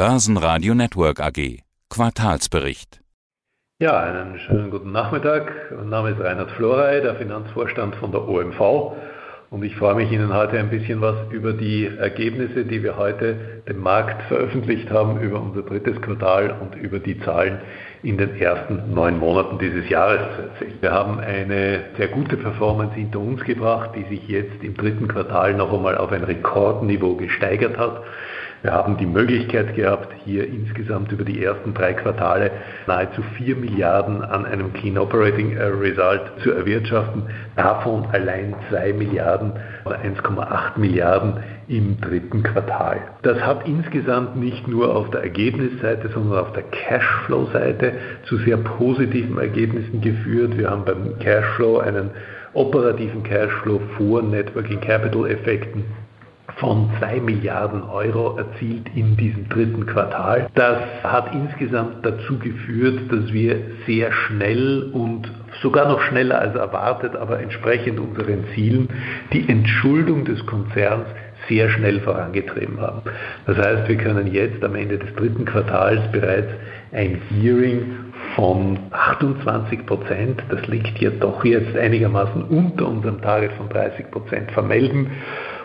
Börsenradio Network AG. Quartalsbericht. Ja, einen schönen guten Nachmittag. Mein Name ist Reinhard Florey, der Finanzvorstand von der OMV. Und ich freue mich, Ihnen heute ein bisschen was über die Ergebnisse, die wir heute dem Markt veröffentlicht haben, über unser drittes Quartal und über die Zahlen in den ersten neun Monaten dieses Jahres zu erzählen. Wir haben eine sehr gute Performance hinter uns gebracht, die sich jetzt im dritten Quartal noch einmal auf ein Rekordniveau gesteigert hat. Wir haben die Möglichkeit gehabt, hier insgesamt über die ersten drei Quartale nahezu 4 Milliarden an einem Clean Operating äh, Result zu erwirtschaften, davon allein 2 Milliarden oder 1,8 Milliarden im dritten Quartal. Das hat insgesamt nicht nur auf der Ergebnisseite, sondern auf der Cashflow-Seite zu sehr positiven Ergebnissen geführt. Wir haben beim Cashflow einen operativen Cashflow vor Networking Capital Effekten von 2 Milliarden Euro erzielt in diesem dritten Quartal. Das hat insgesamt dazu geführt, dass wir sehr schnell und sogar noch schneller als erwartet, aber entsprechend unseren Zielen, die Entschuldung des Konzerns sehr schnell vorangetrieben haben. Das heißt, wir können jetzt am Ende des dritten Quartals bereits ein Gearing von 28 Prozent, das liegt ja doch jetzt einigermaßen unter unserem Target von 30 Prozent vermelden.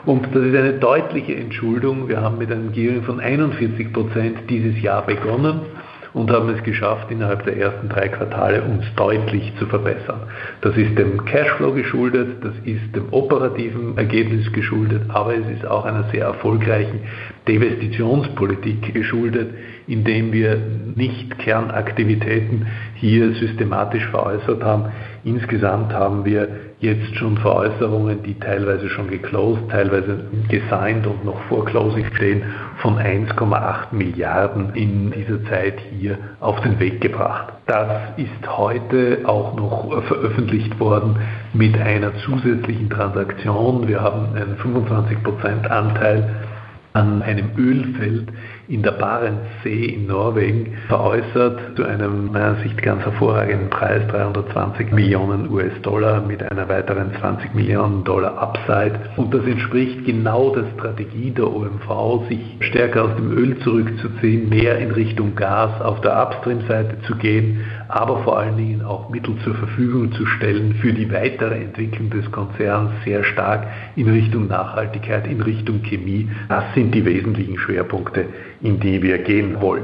Und das ist eine deutliche Entschuldung. Wir haben mit einem Gearing von 41 Prozent dieses Jahr begonnen und haben es geschafft, innerhalb der ersten drei Quartale uns deutlich zu verbessern. Das ist dem Cashflow geschuldet, das ist dem operativen Ergebnis geschuldet, aber es ist auch einer sehr erfolgreichen Investitionspolitik geschuldet, indem wir nicht Kernaktivitäten hier systematisch veräußert haben. Insgesamt haben wir jetzt schon Veräußerungen, die teilweise schon geclosed, teilweise gesigned und noch vor Closing stehen, von 1,8 Milliarden in dieser Zeit hier auf den Weg gebracht. Das ist heute auch noch veröffentlicht worden mit einer zusätzlichen Transaktion. Wir haben einen 25% Anteil an einem Ölfeld in der Barentssee in Norwegen veräußert zu einem meiner Sicht ganz hervorragenden Preis 320 Millionen US-Dollar mit einer weiteren 20 Millionen Dollar Upside. Und das entspricht genau der Strategie der OMV, sich stärker aus dem Öl zurückzuziehen, mehr in Richtung Gas auf der Upstream-Seite zu gehen, aber vor allen Dingen auch Mittel zur Verfügung zu stellen für die weitere Entwicklung des Konzerns sehr stark in Richtung Nachhaltigkeit, in Richtung Chemie. Das sind die wesentlichen Schwerpunkte in die wir gehen wollen.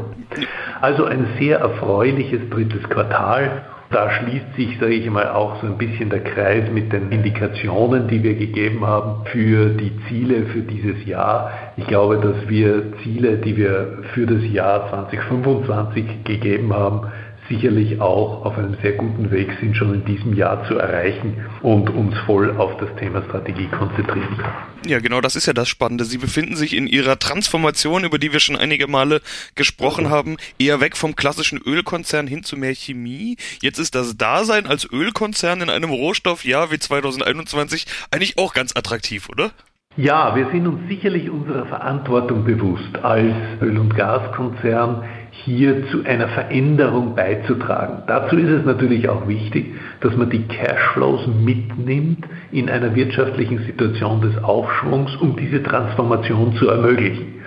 Also ein sehr erfreuliches drittes Quartal. Da schließt sich, sage ich mal, auch so ein bisschen der Kreis mit den Indikationen, die wir gegeben haben für die Ziele für dieses Jahr. Ich glaube, dass wir Ziele, die wir für das Jahr 2025 gegeben haben, sicherlich auch auf einem sehr guten Weg sind, schon in diesem Jahr zu erreichen und uns voll auf das Thema Strategie konzentrieren können. Ja, genau, das ist ja das Spannende. Sie befinden sich in Ihrer Transformation, über die wir schon einige Male gesprochen haben, eher weg vom klassischen Ölkonzern hin zu mehr Chemie. Jetzt ist das Dasein als Ölkonzern in einem Rohstoffjahr wie 2021 eigentlich auch ganz attraktiv, oder? Ja, wir sind uns sicherlich unserer Verantwortung bewusst als Öl- und Gaskonzern hier zu einer Veränderung beizutragen. Dazu ist es natürlich auch wichtig, dass man die Cashflows mitnimmt in einer wirtschaftlichen Situation des Aufschwungs, um diese Transformation zu ermöglichen.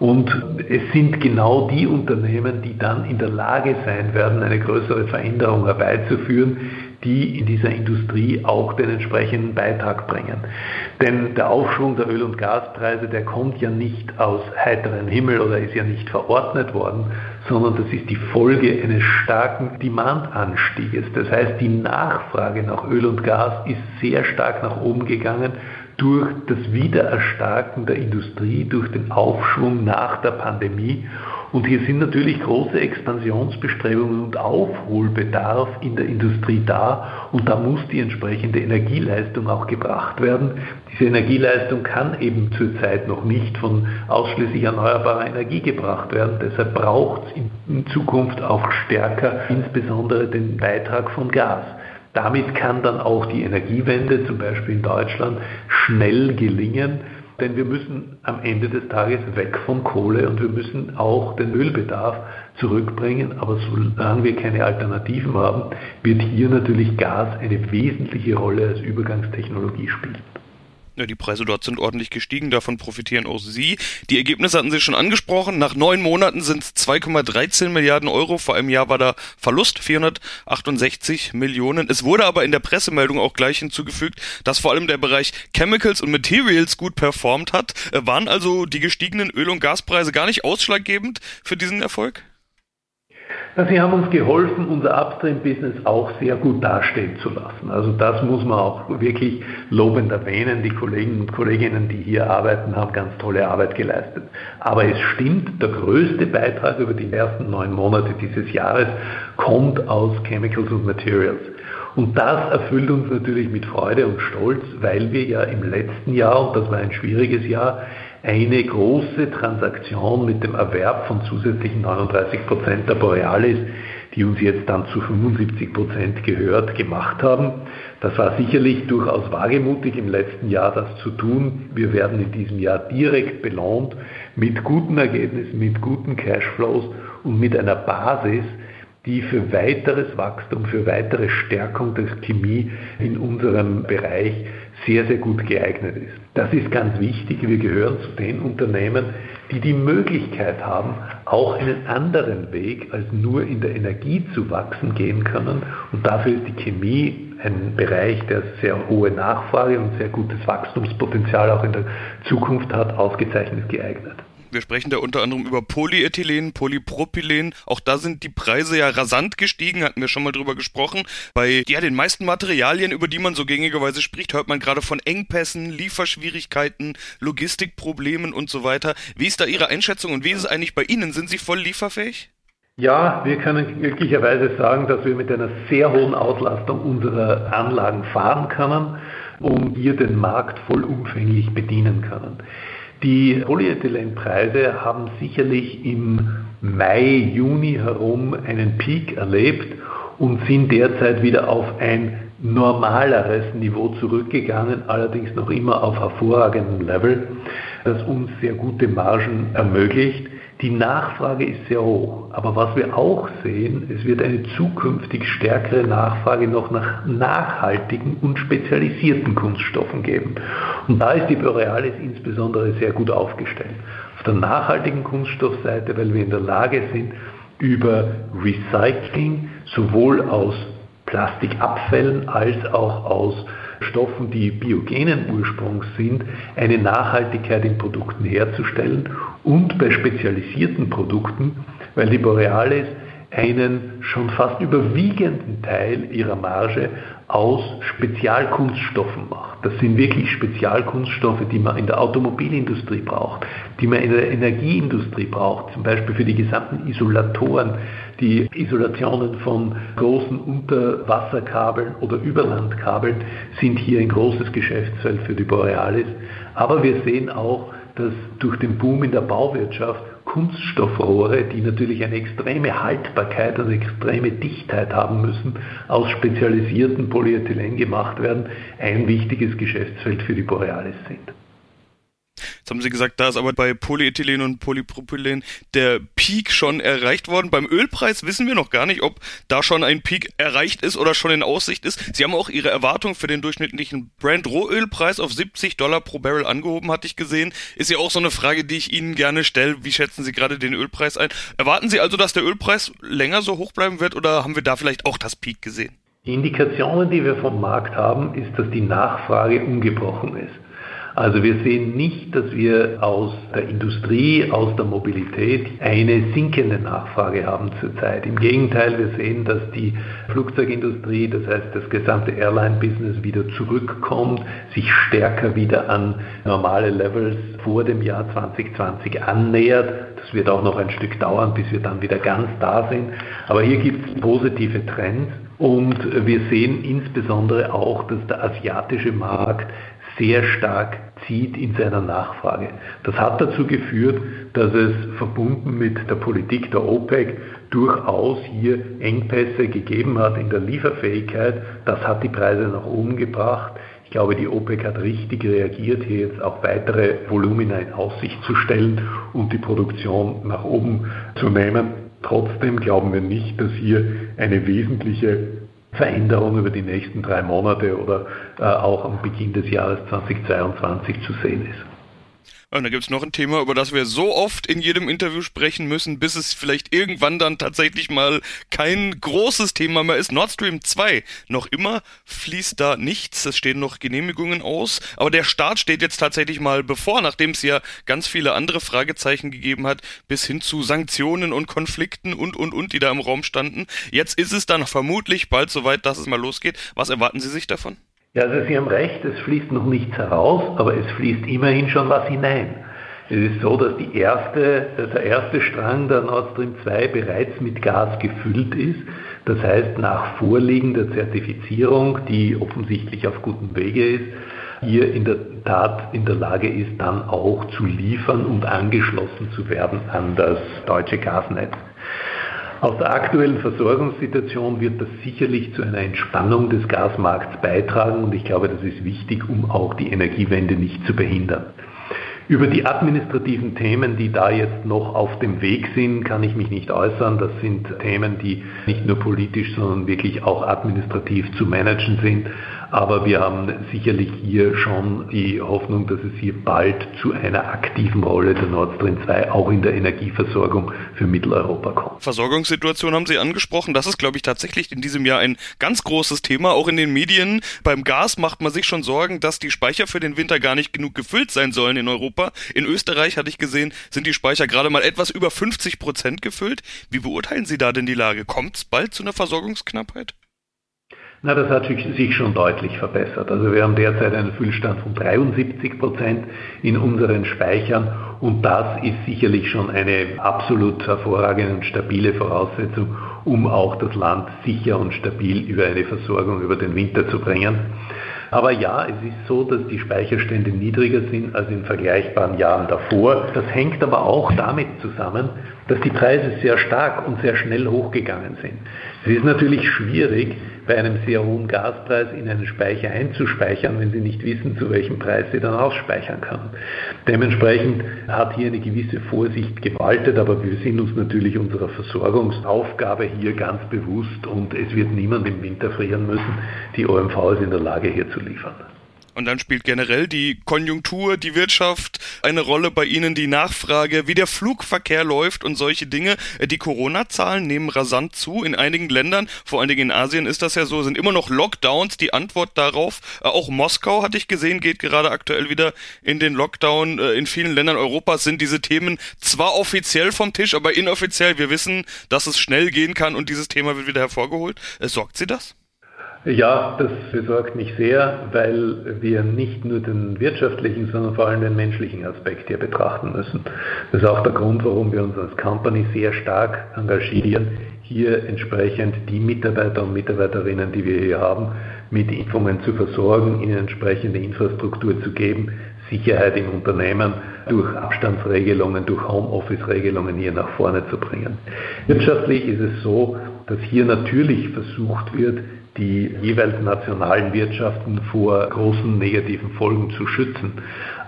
Und es sind genau die Unternehmen, die dann in der Lage sein werden, eine größere Veränderung herbeizuführen, die in dieser Industrie auch den entsprechenden Beitrag bringen. Denn der Aufschwung der Öl- und Gaspreise, der kommt ja nicht aus heiterem Himmel oder ist ja nicht verordnet worden, sondern das ist die Folge eines starken Demandanstieges. Das heißt, die Nachfrage nach Öl und Gas ist sehr stark nach oben gegangen durch das Wiedererstarken der Industrie, durch den Aufschwung nach der Pandemie. Und hier sind natürlich große Expansionsbestrebungen und Aufholbedarf in der Industrie da und da muss die entsprechende Energieleistung auch gebracht werden. Diese Energieleistung kann eben zurzeit noch nicht von ausschließlich erneuerbarer Energie gebracht werden. Deshalb braucht es in Zukunft auch stärker insbesondere den Beitrag von Gas. Damit kann dann auch die Energiewende, zum Beispiel in Deutschland, schnell gelingen, denn wir müssen am Ende des Tages weg von Kohle und wir müssen auch den Ölbedarf zurückbringen. Aber solange wir keine Alternativen haben, wird hier natürlich Gas eine wesentliche Rolle als Übergangstechnologie spielen. Ja, die Preise dort sind ordentlich gestiegen, davon profitieren auch Sie. Die Ergebnisse hatten Sie schon angesprochen. Nach neun Monaten sind es 2,13 Milliarden Euro. Vor einem Jahr war da Verlust 468 Millionen. Es wurde aber in der Pressemeldung auch gleich hinzugefügt, dass vor allem der Bereich Chemicals und Materials gut performt hat. Äh, waren also die gestiegenen Öl- und Gaspreise gar nicht ausschlaggebend für diesen Erfolg? Sie haben uns geholfen, unser Upstream-Business auch sehr gut dastehen zu lassen. Also das muss man auch wirklich lobend erwähnen. Die Kollegen und Kolleginnen, die hier arbeiten, haben ganz tolle Arbeit geleistet. Aber es stimmt, der größte Beitrag über die ersten neun Monate dieses Jahres kommt aus Chemicals und Materials. Und das erfüllt uns natürlich mit Freude und Stolz, weil wir ja im letzten Jahr, und das war ein schwieriges Jahr, eine große Transaktion mit dem Erwerb von zusätzlichen 39 Prozent der Borealis, die uns jetzt dann zu 75 Prozent gehört, gemacht haben. Das war sicherlich durchaus wagemutig im letzten Jahr, das zu tun. Wir werden in diesem Jahr direkt belohnt mit guten Ergebnissen, mit guten Cashflows und mit einer Basis, die für weiteres Wachstum, für weitere Stärkung der Chemie in unserem Bereich sehr, sehr gut geeignet ist. Das ist ganz wichtig. Wir gehören zu den Unternehmen, die die Möglichkeit haben, auch einen anderen Weg als nur in der Energie zu wachsen gehen können. Und dafür ist die Chemie ein Bereich, der sehr hohe Nachfrage und sehr gutes Wachstumspotenzial auch in der Zukunft hat, ausgezeichnet geeignet. Wir sprechen da unter anderem über Polyethylen, Polypropylen. Auch da sind die Preise ja rasant gestiegen, hatten wir schon mal drüber gesprochen. Bei ja, den meisten Materialien, über die man so gängigerweise spricht, hört man gerade von Engpässen, Lieferschwierigkeiten, Logistikproblemen und so weiter. Wie ist da Ihre Einschätzung und wie ist es eigentlich bei Ihnen? Sind Sie voll lieferfähig? Ja, wir können glücklicherweise sagen, dass wir mit einer sehr hohen Auslastung unserer Anlagen fahren können und hier den Markt vollumfänglich bedienen können. Die Polyethylenpreise haben sicherlich im Mai, Juni herum einen Peak erlebt und sind derzeit wieder auf ein normaleres Niveau zurückgegangen, allerdings noch immer auf hervorragendem Level, das uns sehr gute Margen ermöglicht. Die Nachfrage ist sehr hoch. Aber was wir auch sehen, es wird eine zukünftig stärkere Nachfrage noch nach nachhaltigen und spezialisierten Kunststoffen geben. Und da ist die Borealis insbesondere sehr gut aufgestellt. Auf der nachhaltigen Kunststoffseite, weil wir in der Lage sind, über Recycling sowohl aus Plastikabfällen als auch aus Stoffen, die biogenen Ursprungs sind, eine Nachhaltigkeit in Produkten herzustellen und bei spezialisierten Produkten, weil die Borealis einen schon fast überwiegenden Teil ihrer Marge aus Spezialkunststoffen macht. Das sind wirklich Spezialkunststoffe, die man in der Automobilindustrie braucht, die man in der Energieindustrie braucht, zum Beispiel für die gesamten Isolatoren, die Isolationen von großen Unterwasserkabeln oder Überlandkabeln sind hier ein großes Geschäftsfeld für die Borealis. Aber wir sehen auch, dass durch den Boom in der Bauwirtschaft Kunststoffrohre, die natürlich eine extreme Haltbarkeit und extreme Dichtheit haben müssen, aus spezialisierten Polyethylen gemacht werden, ein wichtiges Geschäftsfeld für die Borealis sind. Jetzt haben Sie gesagt, da ist aber bei Polyethylen und Polypropylen der Peak schon erreicht worden. Beim Ölpreis wissen wir noch gar nicht, ob da schon ein Peak erreicht ist oder schon in Aussicht ist. Sie haben auch Ihre Erwartung für den durchschnittlichen Brand-Rohölpreis auf 70 Dollar pro Barrel angehoben, hatte ich gesehen. Ist ja auch so eine Frage, die ich Ihnen gerne stelle. Wie schätzen Sie gerade den Ölpreis ein? Erwarten Sie also, dass der Ölpreis länger so hoch bleiben wird oder haben wir da vielleicht auch das Peak gesehen? Die Indikationen, die wir vom Markt haben, ist, dass die Nachfrage ungebrochen ist. Also wir sehen nicht, dass wir aus der Industrie, aus der Mobilität eine sinkende Nachfrage haben zurzeit. Im Gegenteil, wir sehen, dass die Flugzeugindustrie, das heißt das gesamte Airline-Business wieder zurückkommt, sich stärker wieder an normale Levels vor dem Jahr 2020 annähert. Das wird auch noch ein Stück dauern, bis wir dann wieder ganz da sind. Aber hier gibt es positive Trends. Und wir sehen insbesondere auch, dass der asiatische Markt sehr stark zieht in seiner Nachfrage. Das hat dazu geführt, dass es verbunden mit der Politik der OPEC durchaus hier Engpässe gegeben hat in der Lieferfähigkeit. Das hat die Preise nach oben gebracht. Ich glaube, die OPEC hat richtig reagiert, hier jetzt auch weitere Volumina in Aussicht zu stellen und die Produktion nach oben zu nehmen. Trotzdem glauben wir nicht, dass hier eine wesentliche Veränderung über die nächsten drei Monate oder äh, auch am Beginn des Jahres 2022 zu sehen ist. Und da gibt's noch ein Thema, über das wir so oft in jedem Interview sprechen müssen, bis es vielleicht irgendwann dann tatsächlich mal kein großes Thema mehr ist. Nord Stream 2. Noch immer fließt da nichts. Es stehen noch Genehmigungen aus. Aber der Start steht jetzt tatsächlich mal bevor, nachdem es ja ganz viele andere Fragezeichen gegeben hat, bis hin zu Sanktionen und Konflikten und, und, und, die da im Raum standen. Jetzt ist es dann vermutlich bald soweit, dass es mal losgeht. Was erwarten Sie sich davon? Ja, also Sie haben recht, es fließt noch nichts heraus, aber es fließt immerhin schon was hinein. Es ist so, dass erste, der erste Strang der Nord Stream 2 bereits mit Gas gefüllt ist. Das heißt, nach Vorliegen der Zertifizierung, die offensichtlich auf gutem Wege ist, hier in der Tat in der Lage ist, dann auch zu liefern und angeschlossen zu werden an das deutsche Gasnetz. Aus der aktuellen Versorgungssituation wird das sicherlich zu einer Entspannung des Gasmarkts beitragen und ich glaube, das ist wichtig, um auch die Energiewende nicht zu behindern. Über die administrativen Themen, die da jetzt noch auf dem Weg sind, kann ich mich nicht äußern. Das sind Themen, die nicht nur politisch, sondern wirklich auch administrativ zu managen sind. Aber wir haben sicherlich hier schon die Hoffnung, dass es hier bald zu einer aktiven Rolle der Nord Stream 2 auch in der Energieversorgung für Mitteleuropa kommt. Versorgungssituation haben Sie angesprochen. Das ist, glaube ich, tatsächlich in diesem Jahr ein ganz großes Thema, auch in den Medien. Beim Gas macht man sich schon Sorgen, dass die Speicher für den Winter gar nicht genug gefüllt sein sollen in Europa. In Österreich, hatte ich gesehen, sind die Speicher gerade mal etwas über 50 Prozent gefüllt. Wie beurteilen Sie da denn die Lage? Kommt es bald zu einer Versorgungsknappheit? Na, das hat sich schon deutlich verbessert. Also wir haben derzeit einen Füllstand von 73 Prozent in unseren Speichern und das ist sicherlich schon eine absolut hervorragende und stabile Voraussetzung, um auch das Land sicher und stabil über eine Versorgung über den Winter zu bringen. Aber ja, es ist so, dass die Speicherstände niedriger sind als in vergleichbaren Jahren davor. Das hängt aber auch damit zusammen, dass die Preise sehr stark und sehr schnell hochgegangen sind. Es ist natürlich schwierig, bei einem sehr hohen Gaspreis in einen Speicher einzuspeichern, wenn Sie nicht wissen, zu welchem Preis Sie dann ausspeichern können. Dementsprechend hat hier eine gewisse Vorsicht gewaltet, aber wir sind uns natürlich unserer Versorgungsaufgabe hier ganz bewusst und es wird niemand im Winter frieren müssen. Die OMV ist in der Lage, hier zu liefern. Und dann spielt generell die Konjunktur, die Wirtschaft eine Rolle bei Ihnen, die Nachfrage, wie der Flugverkehr läuft und solche Dinge. Die Corona-Zahlen nehmen rasant zu. In einigen Ländern, vor allen Dingen in Asien ist das ja so, sind immer noch Lockdowns. Die Antwort darauf, äh, auch Moskau hatte ich gesehen, geht gerade aktuell wieder in den Lockdown. Äh, in vielen Ländern Europas sind diese Themen zwar offiziell vom Tisch, aber inoffiziell. Wir wissen, dass es schnell gehen kann und dieses Thema wird wieder hervorgeholt. Äh, sorgt Sie das? Ja, das besorgt mich sehr, weil wir nicht nur den wirtschaftlichen, sondern vor allem den menschlichen Aspekt hier betrachten müssen. Das ist auch der Grund, warum wir uns als Company sehr stark engagieren, hier entsprechend die Mitarbeiter und Mitarbeiterinnen, die wir hier haben, mit Impfungen zu versorgen, ihnen entsprechende Infrastruktur zu geben, Sicherheit im Unternehmen durch Abstandsregelungen, durch Homeoffice-Regelungen hier nach vorne zu bringen. Wirtschaftlich ist es so, dass hier natürlich versucht wird, die jeweils nationalen Wirtschaften vor großen negativen Folgen zu schützen.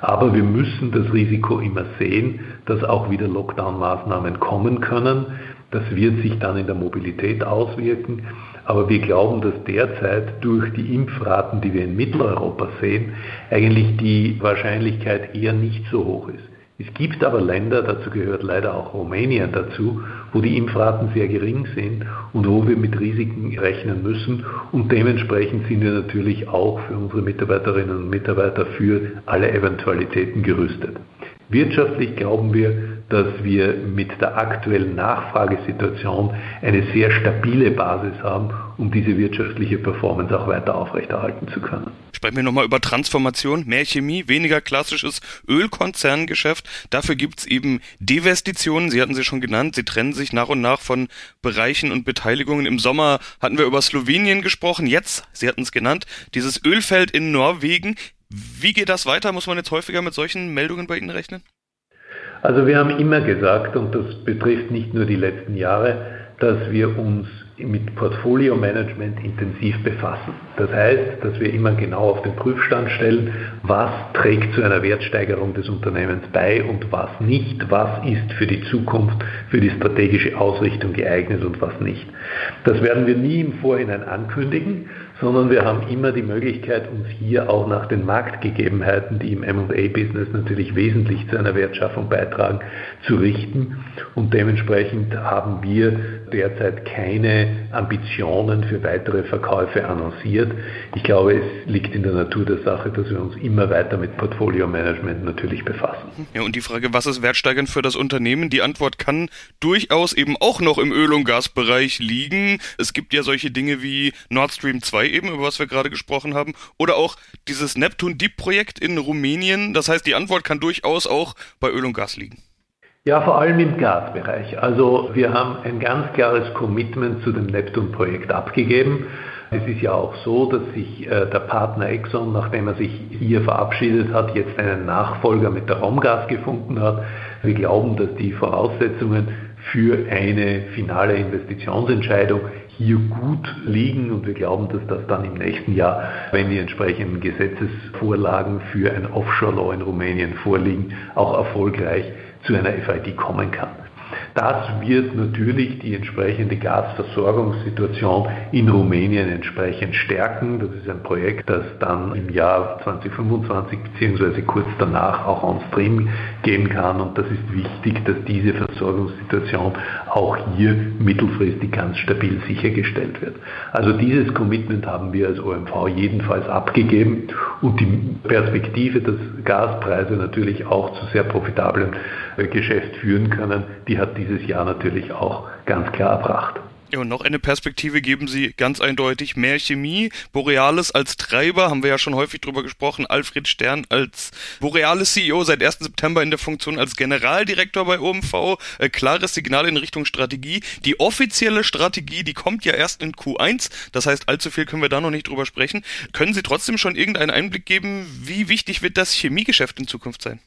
Aber wir müssen das Risiko immer sehen, dass auch wieder Lockdown-Maßnahmen kommen können. Das wird sich dann in der Mobilität auswirken. Aber wir glauben, dass derzeit durch die Impfraten, die wir in Mitteleuropa sehen, eigentlich die Wahrscheinlichkeit eher nicht so hoch ist. Es gibt aber Länder, dazu gehört leider auch Rumänien dazu, wo die Impfraten sehr gering sind und wo wir mit Risiken rechnen müssen. Und dementsprechend sind wir natürlich auch für unsere Mitarbeiterinnen und Mitarbeiter für alle Eventualitäten gerüstet. Wirtschaftlich glauben wir, dass wir mit der aktuellen Nachfragesituation eine sehr stabile Basis haben, um diese wirtschaftliche Performance auch weiter aufrechterhalten zu können. Sprechen wir nochmal über Transformation, mehr Chemie, weniger klassisches Ölkonzerngeschäft. Dafür gibt's eben Divestitionen, Sie hatten sie schon genannt, sie trennen sich nach und nach von Bereichen und Beteiligungen. Im Sommer hatten wir über Slowenien gesprochen, jetzt, Sie hatten es genannt, dieses Ölfeld in Norwegen. Wie geht das weiter? Muss man jetzt häufiger mit solchen Meldungen bei Ihnen rechnen? Also wir haben immer gesagt, und das betrifft nicht nur die letzten Jahre, dass wir uns mit Portfolio-Management intensiv befassen. Das heißt, dass wir immer genau auf den Prüfstand stellen, was trägt zu einer Wertsteigerung des Unternehmens bei und was nicht, was ist für die Zukunft, für die strategische Ausrichtung geeignet und was nicht. Das werden wir nie im Vorhinein ankündigen, sondern wir haben immer die Möglichkeit, uns hier auch nach den Marktgegebenheiten, die im MA-Business natürlich wesentlich zu einer Wertschaffung beitragen, zu richten. Und dementsprechend haben wir derzeit keine Ambitionen für weitere Verkäufe annonciert. Ich glaube, es liegt in der Natur der Sache, dass wir uns immer weiter mit Portfolio-Management natürlich befassen. Ja, und die Frage, was ist wertsteigernd für das Unternehmen? Die Antwort kann durchaus eben auch noch im Öl- und Gasbereich liegen. Es gibt ja solche Dinge wie Nord Stream 2 eben, über was wir gerade gesprochen haben, oder auch dieses Neptun Deep Projekt in Rumänien. Das heißt, die Antwort kann durchaus auch bei Öl und Gas liegen. Ja, vor allem im Gasbereich. Also wir haben ein ganz klares Commitment zu dem Neptun-Projekt abgegeben. Es ist ja auch so, dass sich äh, der Partner Exxon, nachdem er sich hier verabschiedet hat, jetzt einen Nachfolger mit der Romgas gefunden hat. Wir glauben, dass die Voraussetzungen für eine finale Investitionsentscheidung hier gut liegen und wir glauben, dass das dann im nächsten Jahr, wenn die entsprechenden Gesetzesvorlagen für ein Offshore-Law in Rumänien vorliegen, auch erfolgreich zu einer FID kommen kann. Das wird natürlich die entsprechende Gasversorgungssituation in Rumänien entsprechend stärken. Das ist ein Projekt, das dann im Jahr 2025 bzw. kurz danach auch on stream gehen kann. Und das ist wichtig, dass diese Versorgungssituation auch hier mittelfristig ganz stabil sichergestellt wird. Also dieses Commitment haben wir als OMV jedenfalls abgegeben und die Perspektive, dass Gaspreise natürlich auch zu sehr profitablen äh, Geschäft führen können, die hat dieses Jahr natürlich auch ganz klar erbracht. Ja, und noch eine Perspektive geben Sie ganz eindeutig mehr Chemie. Borealis als Treiber, haben wir ja schon häufig drüber gesprochen. Alfred Stern als Borealis CEO seit 1. September in der Funktion als Generaldirektor bei OMV. Äh, klares Signal in Richtung Strategie. Die offizielle Strategie, die kommt ja erst in Q1. Das heißt, allzu viel können wir da noch nicht drüber sprechen. Können Sie trotzdem schon irgendeinen Einblick geben, wie wichtig wird das Chemiegeschäft in Zukunft sein?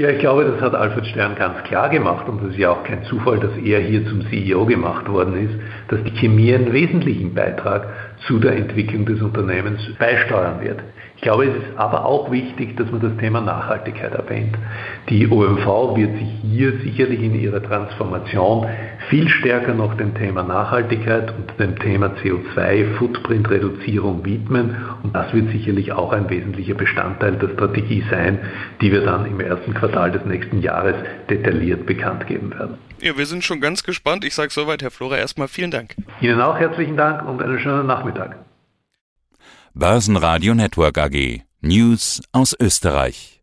Ja, ich glaube, das hat Alfred Stern ganz klar gemacht und das ist ja auch kein Zufall, dass er hier zum CEO gemacht worden ist, dass die Chemie einen wesentlichen Beitrag zu der Entwicklung des Unternehmens beisteuern wird. Ich glaube, es ist aber auch wichtig, dass man das Thema Nachhaltigkeit erwähnt. Die OMV wird sich hier sicherlich in ihrer Transformation viel stärker noch dem Thema Nachhaltigkeit und dem Thema CO2-Footprint-Reduzierung widmen. Und das wird sicherlich auch ein wesentlicher Bestandteil der Strategie sein, die wir dann im ersten Quartal des nächsten Jahres detailliert bekannt geben werden. Ja, wir sind schon ganz gespannt. Ich sage soweit, Herr Flora, erstmal vielen Dank. Ihnen auch herzlichen Dank und einen schönen Nachmittag. Börsenradio Network AG. News aus Österreich.